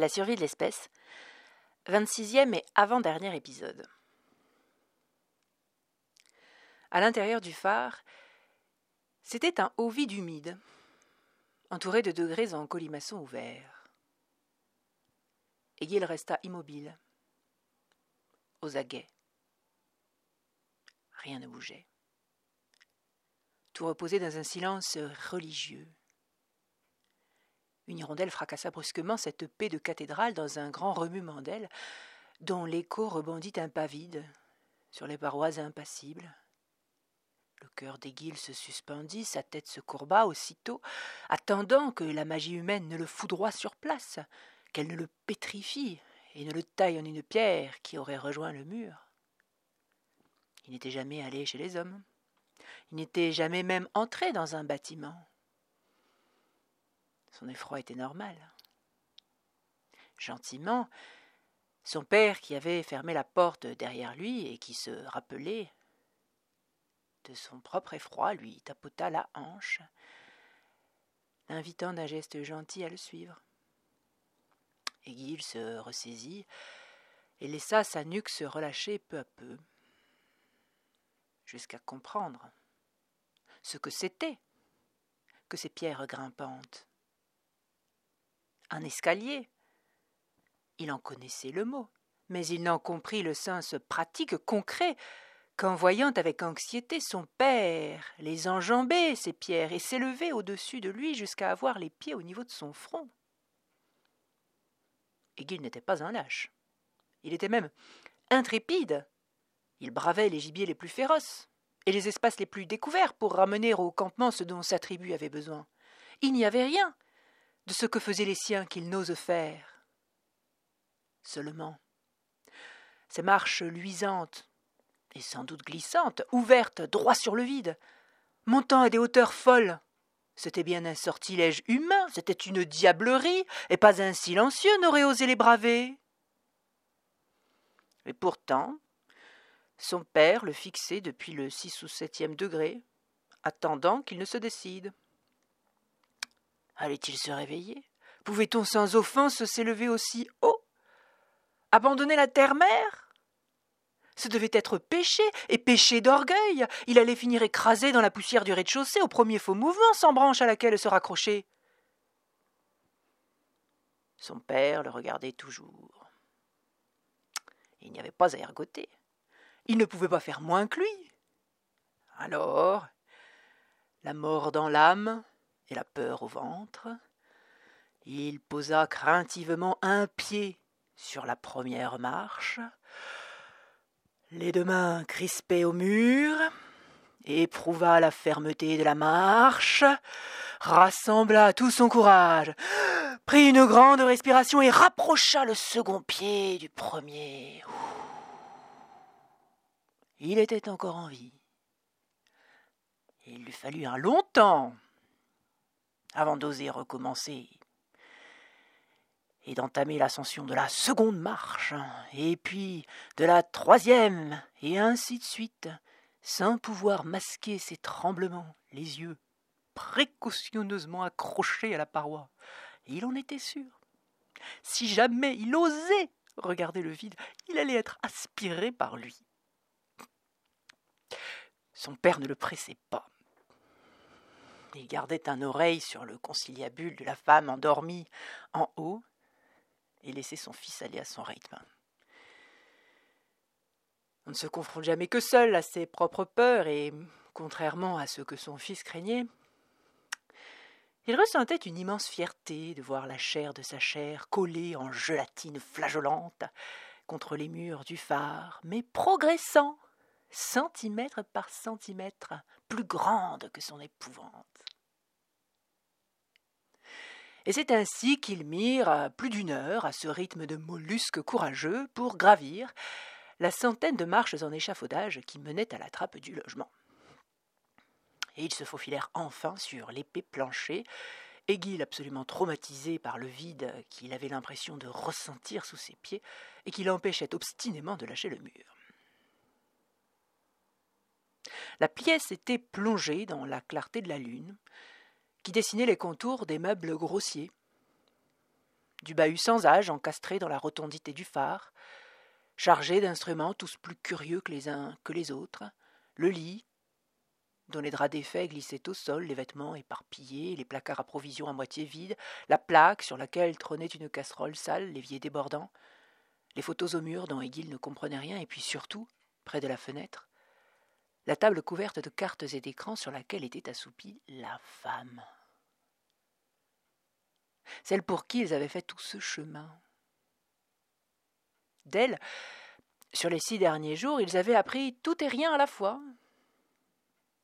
La survie de l'espèce. 26e et avant-dernier épisode. À l'intérieur du phare, c'était un haut vide humide, entouré de degrés en colimaçon ouvert. Egil resta immobile, aux aguets. Rien ne bougeait. Tout reposait dans un silence religieux. Une hirondelle fracassa brusquement cette paix de cathédrale dans un grand remuement d'ailes, dont l'écho rebondit un pas vide sur les parois impassibles. Le cœur d'Aiguille se suspendit, sa tête se courba aussitôt, attendant que la magie humaine ne le foudroie sur place, qu'elle ne le pétrifie et ne le taille en une pierre qui aurait rejoint le mur. Il n'était jamais allé chez les hommes. Il n'était jamais même entré dans un bâtiment. Son effroi était normal. Gentiment, son père, qui avait fermé la porte derrière lui et qui se rappelait de son propre effroi, lui tapota la hanche, l'invitant d'un geste gentil à le suivre. Aiguille se ressaisit et laissa sa nuque se relâcher peu à peu, jusqu'à comprendre ce que c'était que ces pierres grimpantes un escalier. Il en connaissait le mot, mais il n'en comprit le sens pratique concret qu'en voyant avec anxiété son père les enjamber, ces pierres, et s'élever au-dessus de lui jusqu'à avoir les pieds au niveau de son front. Aiguille n'était pas un lâche. Il était même intrépide. Il bravait les gibiers les plus féroces et les espaces les plus découverts pour ramener au campement ce dont sa tribu avait besoin. Il n'y avait rien de ce que faisaient les siens qu'ils n'osent faire. Seulement, ces marches luisantes, et sans doute glissantes, ouvertes droit sur le vide, montant à des hauteurs folles, c'était bien un sortilège humain, c'était une diablerie, et pas un silencieux n'aurait osé les braver. Et pourtant, son père le fixait depuis le six ou septième degré, attendant qu'il ne se décide. Allait-il se réveiller? Pouvait-on sans offense s'élever aussi haut? Abandonner la terre-mère? Ce devait être péché, et péché d'orgueil. Il allait finir écrasé dans la poussière du rez-de-chaussée au premier faux mouvement sans branche à laquelle se raccrocher. Son père le regardait toujours. Il n'y avait pas à ergoter. Il ne pouvait pas faire moins que lui. Alors, la mort dans l'âme, la peur au ventre, il posa craintivement un pied sur la première marche, les deux mains crispées au mur, éprouva la fermeté de la marche, rassembla tout son courage, prit une grande respiration et rapprocha le second pied du premier. Il était encore en vie. Il lui fallut un long temps avant d'oser recommencer et d'entamer l'ascension de la seconde marche, et puis de la troisième, et ainsi de suite, sans pouvoir masquer ses tremblements, les yeux précautionneusement accrochés à la paroi. il en était sûr. Si jamais il osait regarder le vide, il allait être aspiré par lui. Son père ne le pressait pas. Il gardait un oreille sur le conciliabule de la femme endormie en haut et laissait son fils aller à son rythme. On ne se confronte jamais que seul à ses propres peurs et, contrairement à ce que son fils craignait, il ressentait une immense fierté de voir la chair de sa chair collée en gelatine flageolante contre les murs du phare, mais progressant centimètre par centimètre, plus grande que son épouvante. Et c'est ainsi qu'ils mirent plus d'une heure à ce rythme de mollusques courageux pour gravir la centaine de marches en échafaudage qui menaient à la trappe du logement. Et ils se faufilèrent enfin sur l'épais plancher, Aiguille absolument traumatisé par le vide qu'il avait l'impression de ressentir sous ses pieds et qui l'empêchait obstinément de lâcher le mur. La pièce était plongée dans la clarté de la lune, qui dessinait les contours des meubles grossiers. du bahut sans âge encastré dans la rotondité du phare, chargé d'instruments tous plus curieux que les uns que les autres, le lit, dont les draps défaits glissaient au sol, les vêtements éparpillés, les placards à provisions à moitié vides, la plaque sur laquelle trônait une casserole sale, l'évier débordant, les photos au mur dont Egil ne comprenait rien, et puis surtout, près de la fenêtre, la table couverte de cartes et d'écrans sur laquelle était assoupie la femme. Celle pour qui ils avaient fait tout ce chemin. D'elle, sur les six derniers jours, ils avaient appris tout et rien à la fois.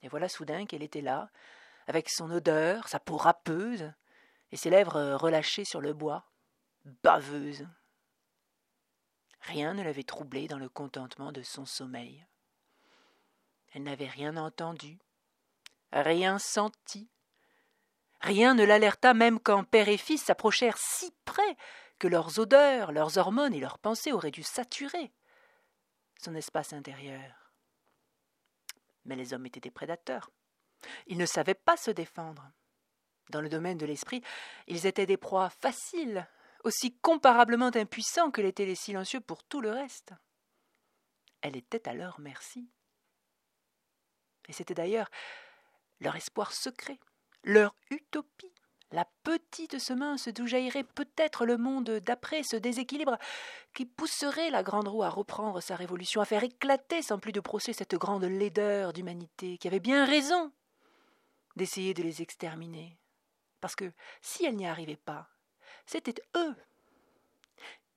Et voilà soudain qu'elle était là, avec son odeur, sa peau râpeuse, et ses lèvres relâchées sur le bois, baveuse. Rien ne l'avait troublée dans le contentement de son sommeil. Elle n'avait rien entendu, rien senti. Rien ne l'alerta même quand père et fils s'approchèrent si près que leurs odeurs, leurs hormones et leurs pensées auraient dû saturer son espace intérieur. Mais les hommes étaient des prédateurs. Ils ne savaient pas se défendre. Dans le domaine de l'esprit, ils étaient des proies faciles, aussi comparablement impuissants que l'étaient les silencieux pour tout le reste. Elle était à leur merci. Et c'était d'ailleurs leur espoir secret, leur utopie, la petite semence d'où jaillirait peut-être le monde d'après ce déséquilibre qui pousserait la grande roue à reprendre sa révolution, à faire éclater sans plus de procès cette grande laideur d'humanité qui avait bien raison d'essayer de les exterminer. Parce que si elle n'y arrivait pas, c'était eux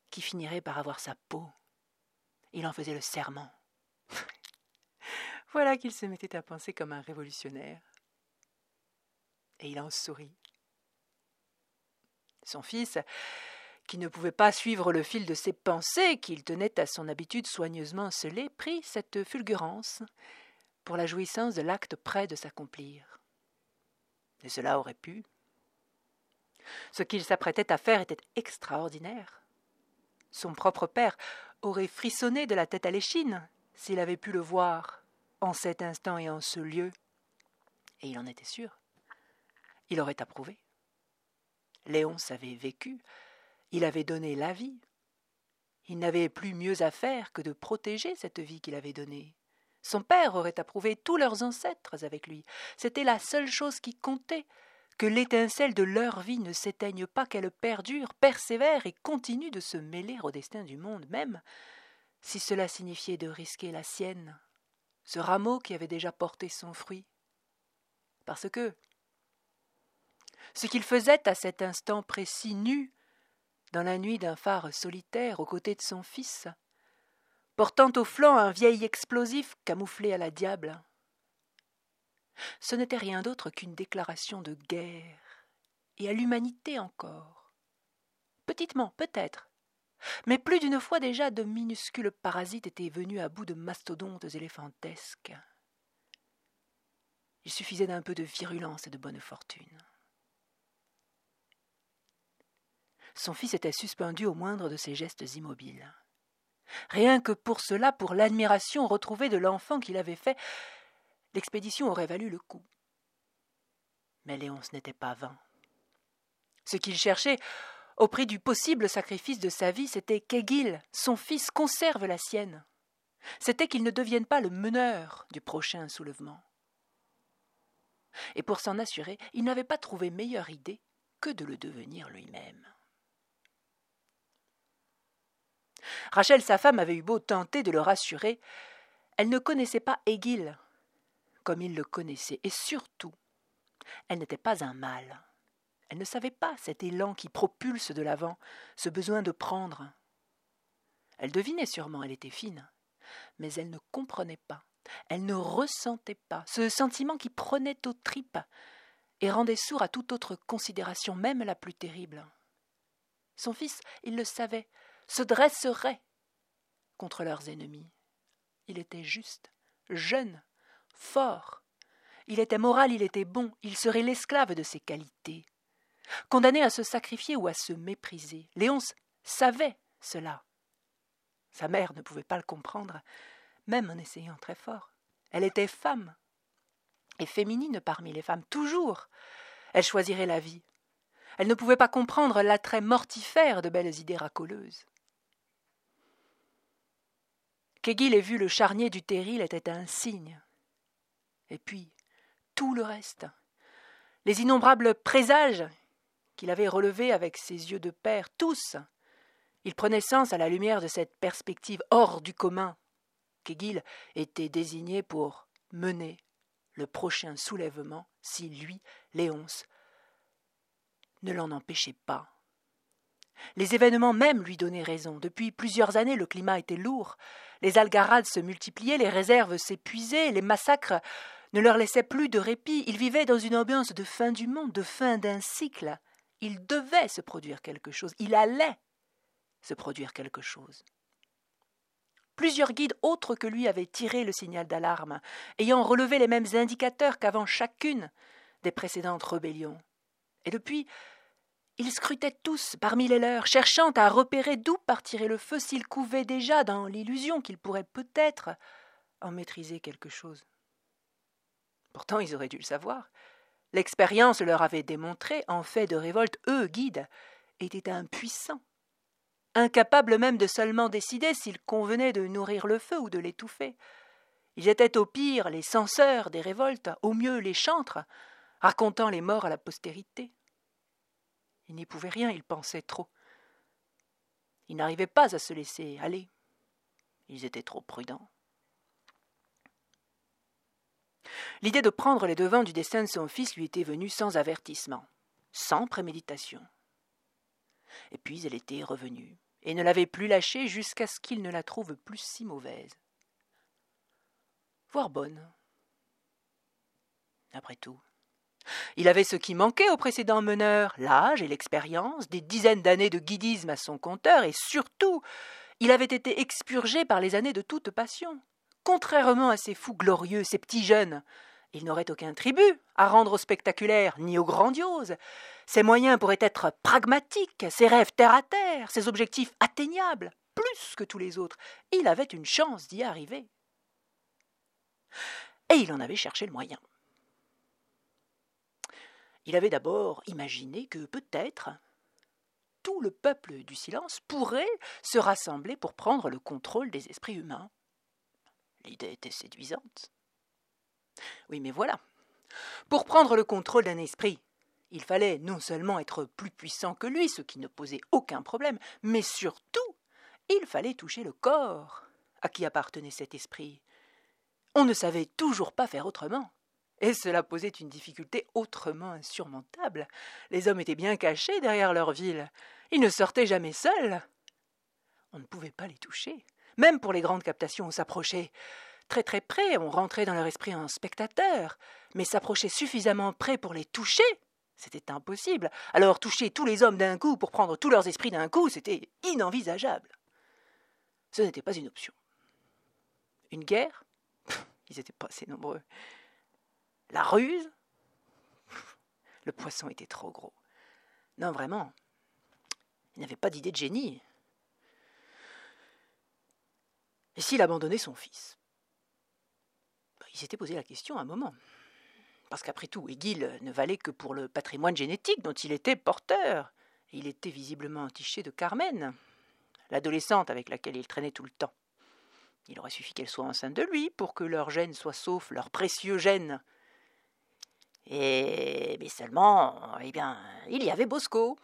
qui finiraient par avoir sa peau. Il en faisait le serment. Voilà qu'il se mettait à penser comme un révolutionnaire. Et il en sourit. Son fils, qui ne pouvait pas suivre le fil de ses pensées qu'il tenait à son habitude soigneusement scellée, prit cette fulgurance pour la jouissance de l'acte près de s'accomplir. Et cela aurait pu. Ce qu'il s'apprêtait à faire était extraordinaire. Son propre père aurait frissonné de la tête à l'échine s'il avait pu le voir en cet instant et en ce lieu, et il en était sûr. Il aurait approuvé. Léonce avait vécu, il avait donné la vie. Il n'avait plus mieux à faire que de protéger cette vie qu'il avait donnée. Son père aurait approuvé tous leurs ancêtres avec lui. C'était la seule chose qui comptait, que l'étincelle de leur vie ne s'éteigne pas, qu'elle perdure, persévère et continue de se mêler au destin du monde même, si cela signifiait de risquer la sienne ce rameau qui avait déjà porté son fruit. Parce que ce qu'il faisait à cet instant précis, nu, dans la nuit d'un phare solitaire aux côtés de son fils, portant au flanc un vieil explosif camouflé à la diable, ce n'était rien d'autre qu'une déclaration de guerre, et à l'humanité encore. Petitement, peut-être, mais plus d'une fois déjà de minuscules parasites étaient venus à bout de mastodontes éléphantesques. Il suffisait d'un peu de virulence et de bonne fortune. Son fils était suspendu au moindre de ses gestes immobiles. Rien que pour cela, pour l'admiration retrouvée de l'enfant qu'il avait fait, l'expédition aurait valu le coup. Mais Léonce n'était pas vain. Ce qu'il cherchait au prix du possible sacrifice de sa vie, c'était qu'Egil, son fils, conserve la sienne. C'était qu'il ne devienne pas le meneur du prochain soulèvement. Et pour s'en assurer, il n'avait pas trouvé meilleure idée que de le devenir lui-même. Rachel, sa femme, avait eu beau tenter de le rassurer, elle ne connaissait pas Egil comme il le connaissait, et surtout, elle n'était pas un mâle. Elle ne savait pas cet élan qui propulse de l'avant, ce besoin de prendre. Elle devinait sûrement, elle était fine, mais elle ne comprenait pas, elle ne ressentait pas ce sentiment qui prenait aux tripes et rendait sourd à toute autre considération, même la plus terrible. Son fils, il le savait, se dresserait contre leurs ennemis. Il était juste, jeune, fort. Il était moral, il était bon, il serait l'esclave de ses qualités condamné à se sacrifier ou à se mépriser. Léonce savait cela. Sa mère ne pouvait pas le comprendre, même en essayant très fort. Elle était femme, et féminine parmi les femmes, toujours. Elle choisirait la vie. Elle ne pouvait pas comprendre l'attrait mortifère de belles idées racoleuses. Qu'Aiguille ait vu le charnier du terril était un signe. Et puis, tout le reste. Les innombrables présages qu'il avait relevés avec ses yeux de père, tous. Ils prenaient sens à la lumière de cette perspective hors du commun qu'Aiguille était désigné pour mener le prochain soulèvement si lui, Léonce, ne l'en empêchait pas. Les événements même lui donnaient raison. Depuis plusieurs années, le climat était lourd. Les algarades se multipliaient, les réserves s'épuisaient, les massacres ne leur laissaient plus de répit. Ils vivaient dans une ambiance de fin du monde, de fin d'un cycle. Il devait se produire quelque chose. Il allait se produire quelque chose. Plusieurs guides autres que lui avaient tiré le signal d'alarme, ayant relevé les mêmes indicateurs qu'avant chacune des précédentes rébellions. Et depuis, ils scrutaient tous parmi les leurs, cherchant à repérer d'où partirait le feu s'ils couvaient déjà dans l'illusion qu'ils pourraient peut-être en maîtriser quelque chose. Pourtant, ils auraient dû le savoir. L'expérience leur avait démontré, en fait de révolte, eux, guides, étaient impuissants incapables même de seulement décider s'il convenait de nourrir le feu ou de l'étouffer. Ils étaient au pire les censeurs des révoltes, au mieux les chantres, racontant les morts à la postérité. Ils n'y pouvaient rien, ils pensaient trop. Ils n'arrivaient pas à se laisser aller. Ils étaient trop prudents. L'idée de prendre les devants du destin de son fils lui était venue sans avertissement, sans préméditation. Et puis elle était revenue, et ne l'avait plus lâchée jusqu'à ce qu'il ne la trouve plus si mauvaise. Voire bonne. Après tout, il avait ce qui manquait au précédent meneur, l'âge et l'expérience, des dizaines d'années de guidisme à son compteur, et surtout, il avait été expurgé par les années de toute passion. Contrairement à ces fous glorieux, ces petits jeunes, il n'aurait aucun tribut à rendre au spectaculaire ni au grandiose. Ses moyens pourraient être pragmatiques, ses rêves terre à terre, ses objectifs atteignables, plus que tous les autres. Il avait une chance d'y arriver. Et il en avait cherché le moyen. Il avait d'abord imaginé que peut-être tout le peuple du silence pourrait se rassembler pour prendre le contrôle des esprits humains. L'idée était séduisante. Oui, mais voilà. Pour prendre le contrôle d'un esprit, il fallait non seulement être plus puissant que lui, ce qui ne posait aucun problème, mais surtout, il fallait toucher le corps à qui appartenait cet esprit. On ne savait toujours pas faire autrement. Et cela posait une difficulté autrement insurmontable. Les hommes étaient bien cachés derrière leur ville. Ils ne sortaient jamais seuls. On ne pouvait pas les toucher. Même pour les grandes captations, on s'approchait très très près, on rentrait dans leur esprit en spectateur, mais s'approcher suffisamment près pour les toucher, c'était impossible. Alors toucher tous les hommes d'un coup pour prendre tous leurs esprits d'un coup, c'était inenvisageable. Ce n'était pas une option. Une guerre? Ils n'étaient pas assez nombreux. La ruse? Le poisson était trop gros. Non, vraiment. Il n'avait pas d'idée de génie. Et s'il abandonnait son fils? Il s'était posé la question un moment. Parce qu'après tout, Egil ne valait que pour le patrimoine génétique dont il était porteur. Il était visiblement entiché de Carmen, l'adolescente avec laquelle il traînait tout le temps. Il aurait suffi qu'elle soit enceinte de lui pour que leur gène soit sauf, leur précieux gène. Et mais seulement, eh bien, il y avait Bosco,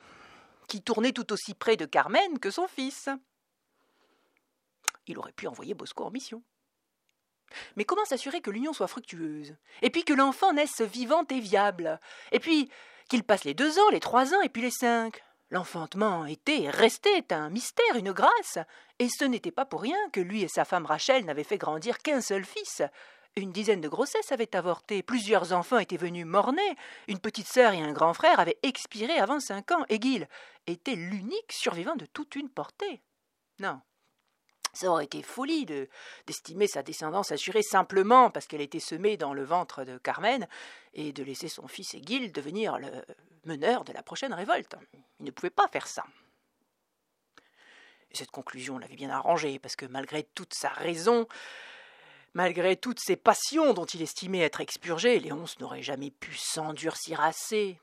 qui tournait tout aussi près de Carmen que son fils. Il aurait pu envoyer Bosco en mission. Mais comment s'assurer que l'union soit fructueuse? Et puis que l'enfant naisse vivant et viable? Et puis qu'il passe les deux ans, les trois ans et puis les cinq? L'enfantement était et restait un mystère, une grâce, et ce n'était pas pour rien que lui et sa femme Rachel n'avaient fait grandir qu'un seul fils. Une dizaine de grossesses avaient avorté, plusieurs enfants étaient venus mort-nés, une petite sœur et un grand frère avaient expiré avant cinq ans, et Gil était l'unique survivant de toute une portée. Non, ça aurait été folie de d'estimer sa descendance assurée simplement parce qu'elle était semée dans le ventre de Carmen et de laisser son fils Egil devenir le meneur de la prochaine révolte. Il ne pouvait pas faire ça. Et cette conclusion l'avait bien arrangé parce que malgré toute sa raison, malgré toutes ses passions dont il estimait être expurgé, Léonce n'aurait jamais pu s'endurcir assez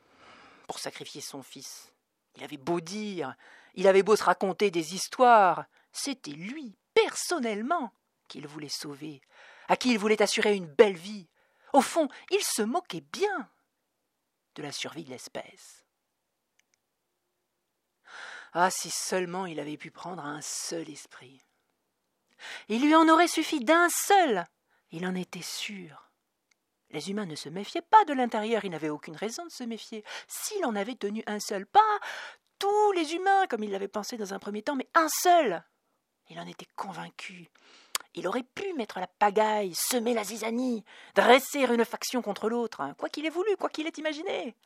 pour sacrifier son fils. Il avait beau dire, il avait beau se raconter des histoires, c'était lui, personnellement, qu'il voulait sauver, à qui il voulait assurer une belle vie. Au fond, il se moquait bien de la survie de l'espèce. Ah, si seulement il avait pu prendre un seul esprit. Il lui en aurait suffi d'un seul. Il en était sûr. Les humains ne se méfiaient pas de l'intérieur, ils n'avaient aucune raison de se méfier. S'il en avait tenu un seul, pas tous les humains, comme il l'avait pensé dans un premier temps, mais un seul. Il en était convaincu. Il aurait pu mettre la pagaille, semer la zizanie, dresser une faction contre l'autre, hein, quoi qu'il ait voulu, quoi qu'il ait imaginé.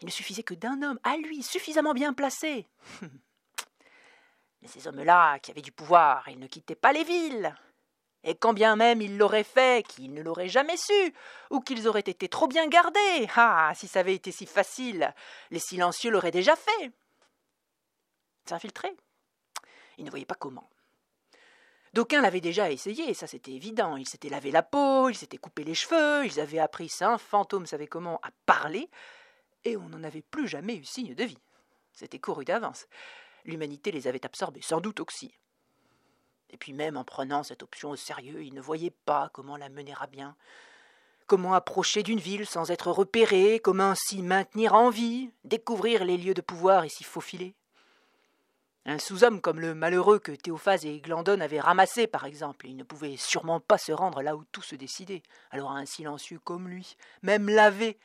Il ne suffisait que d'un homme, à lui, suffisamment bien placé. Mais ces hommes-là, qui avaient du pouvoir, ils ne quittaient pas les villes. Et quand bien même ils l'auraient fait, qu'ils ne l'auraient jamais su, ou qu'ils auraient été trop bien gardés, ah, si ça avait été si facile, les silencieux l'auraient déjà fait. S'infiltrer Ils ne voyaient pas comment. D'aucuns l'avaient déjà essayé, ça c'était évident. Ils s'étaient lavé la peau, ils s'étaient coupé les cheveux, ils avaient appris ça, fantôme savait comment, à parler, et on n'en avait plus jamais eu signe de vie. C'était couru d'avance. L'humanité les avait absorbés, sans doute aussi. Et puis même en prenant cette option au sérieux, ils ne voyaient pas comment la mener à bien. Comment approcher d'une ville sans être repéré, comment s'y maintenir en vie, découvrir les lieux de pouvoir et s'y faufiler. Un sous-homme comme le malheureux que Théophase et Glandon avaient ramassé, par exemple, il ne pouvait sûrement pas se rendre là où tout se décidait. Alors un silencieux comme lui, même lavé,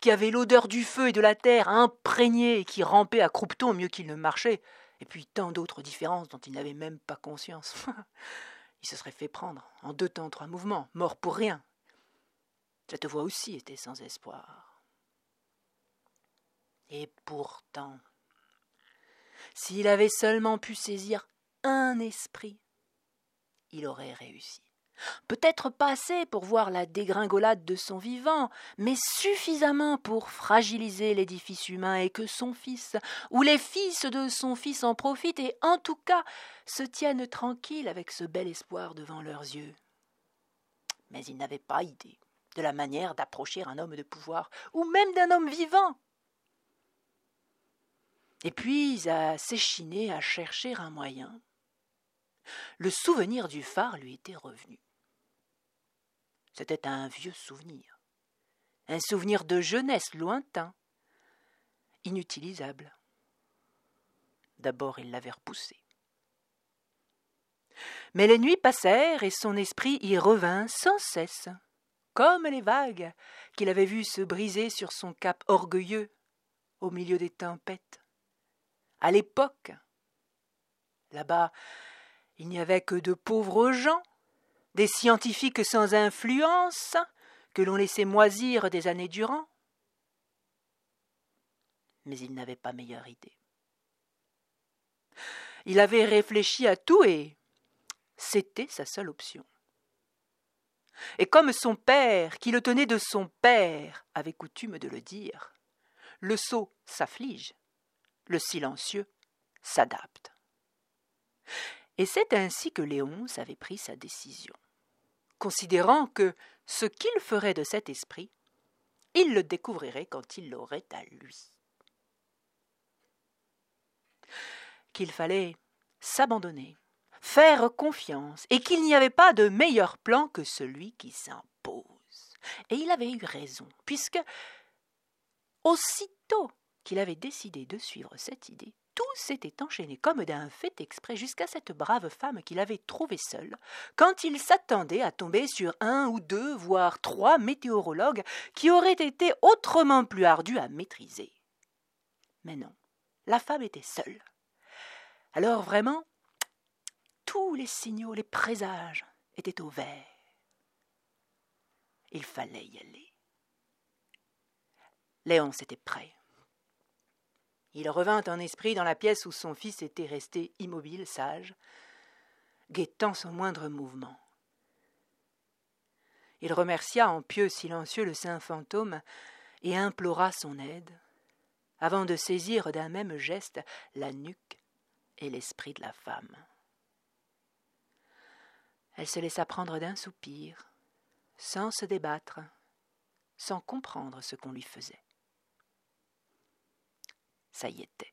qui avait l'odeur du feu et de la terre imprégnée et qui rampait à croupeton mieux qu'il ne marchait, et puis tant d'autres différences dont il n'avait même pas conscience. il se serait fait prendre, en deux temps trois mouvements, mort pour rien. Cette voix aussi était sans espoir. Et pourtant, s'il avait seulement pu saisir un esprit, il aurait réussi. Peut-être pas assez pour voir la dégringolade de son vivant, mais suffisamment pour fragiliser l'édifice humain et que son fils, ou les fils de son fils en profitent et en tout cas se tiennent tranquilles avec ce bel espoir devant leurs yeux. Mais il n'avait pas idée de la manière d'approcher un homme de pouvoir, ou même d'un homme vivant. Et puis à s'échiner à chercher un moyen. Le souvenir du phare lui était revenu. C'était un vieux souvenir, un souvenir de jeunesse lointain, inutilisable. D'abord il l'avait repoussé. Mais les nuits passèrent et son esprit y revint sans cesse, comme les vagues qu'il avait vues se briser sur son cap orgueilleux au milieu des tempêtes. À l'époque, là-bas, il n'y avait que de pauvres gens des scientifiques sans influence que l'on laissait moisir des années durant. Mais il n'avait pas meilleure idée. Il avait réfléchi à tout et c'était sa seule option. Et comme son père, qui le tenait de son père, avait coutume de le dire, le sot s'afflige, le silencieux s'adapte. Et c'est ainsi que Léonce avait pris sa décision considérant que ce qu'il ferait de cet esprit, il le découvrirait quand il l'aurait à lui. Qu'il fallait s'abandonner, faire confiance, et qu'il n'y avait pas de meilleur plan que celui qui s'impose. Et il avait eu raison, puisque aussitôt qu'il avait décidé de suivre cette idée, tout s'était enchaîné comme d'un fait exprès jusqu'à cette brave femme qu'il avait trouvée seule, quand il s'attendait à tomber sur un ou deux, voire trois météorologues qui auraient été autrement plus ardus à maîtriser. Mais non, la femme était seule. Alors vraiment, tous les signaux, les présages étaient au vert. Il fallait y aller. Léon s'était prêt. Il revint en esprit dans la pièce où son fils était resté immobile, sage, guettant son moindre mouvement. Il remercia en pieux silencieux le saint fantôme et implora son aide, avant de saisir d'un même geste la nuque et l'esprit de la femme. Elle se laissa prendre d'un soupir, sans se débattre, sans comprendre ce qu'on lui faisait. Ça y était.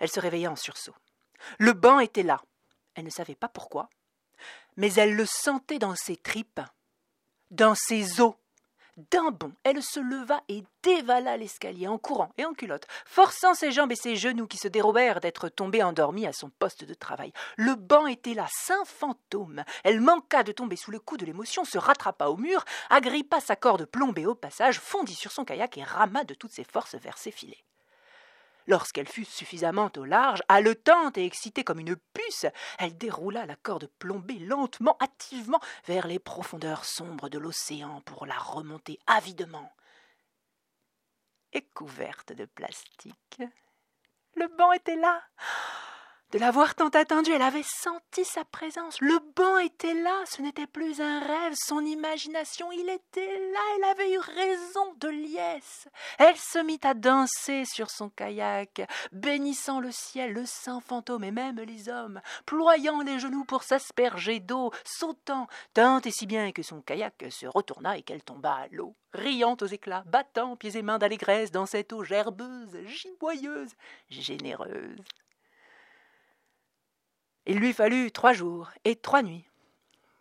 Elle se réveilla en sursaut. Le banc était là. Elle ne savait pas pourquoi, mais elle le sentait dans ses tripes, dans ses os. D'un bond, elle se leva et dévala l'escalier en courant et en culotte, forçant ses jambes et ses genoux qui se dérobèrent d'être tombés endormis à son poste de travail. Le banc était là, saint fantôme. Elle manqua de tomber sous le coup de l'émotion, se rattrapa au mur, agrippa sa corde plombée au passage, fondit sur son kayak et rama de toutes ses forces vers ses filets. Lorsqu'elle fut suffisamment au large, haletante et excitée comme une puce, elle déroula la corde plombée lentement, hâtivement, vers les profondeurs sombres de l'océan pour la remonter avidement. Et couverte de plastique. Le banc était là. De l'avoir tant attendu, elle avait senti sa présence. Le banc était là, ce n'était plus un rêve, son imagination, il était là, elle avait eu raison de liesse. Elle se mit à danser sur son kayak, bénissant le ciel, le saint fantôme et même les hommes, ployant les genoux pour s'asperger d'eau, sautant, tant et si bien que son kayak se retourna et qu'elle tomba à l'eau, riant aux éclats, battant pieds et mains d'allégresse dans cette eau gerbeuse, giboyeuse, généreuse. Il lui fallut trois jours et trois nuits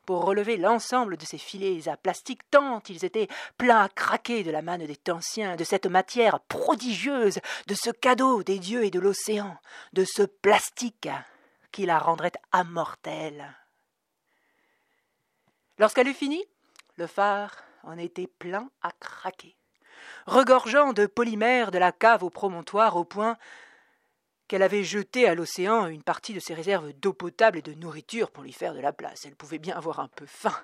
pour relever l'ensemble de ces filets à plastique tant ils étaient pleins à craquer de la manne des Tanciens, de cette matière prodigieuse, de ce cadeau des dieux et de l'océan, de ce plastique qui la rendrait immortelle. Lorsqu'elle eut fini, le phare en était plein à craquer, regorgeant de polymère de la cave au promontoire au point qu'elle avait jeté à l'océan une partie de ses réserves d'eau potable et de nourriture pour lui faire de la place. Elle pouvait bien avoir un peu faim.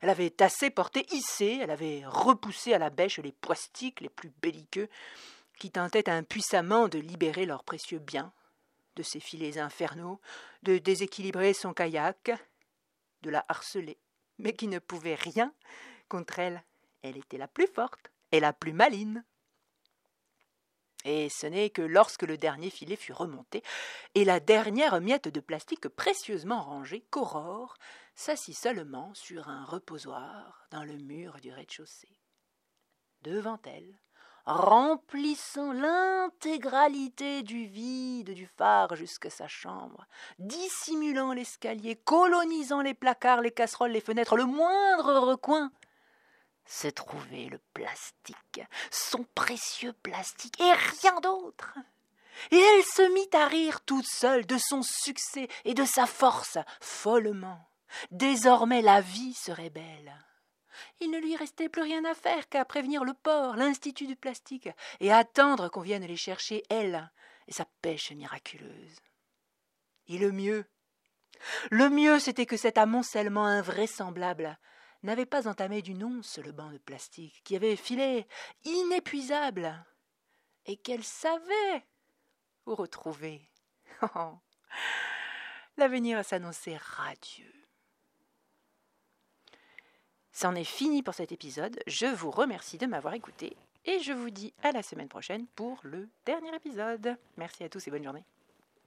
Elle avait tassé, porté, hissé, elle avait repoussé à la bêche les poistiques les plus belliqueux qui tentaient impuissamment de libérer leurs précieux biens de ses filets infernaux, de déséquilibrer son kayak, de la harceler, mais qui ne pouvaient rien contre elle. Elle était la plus forte et la plus maline. Et ce n'est que lorsque le dernier filet fut remonté, et la dernière miette de plastique précieusement rangée, qu'Aurore s'assit seulement sur un reposoir dans le mur du rez-de-chaussée. Devant elle, remplissant l'intégralité du vide du phare jusqu'à sa chambre, dissimulant l'escalier, colonisant les placards, les casseroles, les fenêtres, le moindre recoin, se trouvait le plastique, son précieux plastique, et rien d'autre. Et elle se mit à rire toute seule de son succès et de sa force, follement. Désormais la vie serait belle. Il ne lui restait plus rien à faire qu'à prévenir le port, l'institut du plastique, et attendre qu'on vienne les chercher, elle, et sa pêche miraculeuse. Et le mieux, le mieux, c'était que cet amoncellement invraisemblable n'avait pas entamé d'une once le banc de plastique, qui avait filé inépuisable, et qu'elle savait où retrouver. L'avenir s'annonçait radieux. C'en est fini pour cet épisode. Je vous remercie de m'avoir écouté et je vous dis à la semaine prochaine pour le dernier épisode. Merci à tous et bonne journée.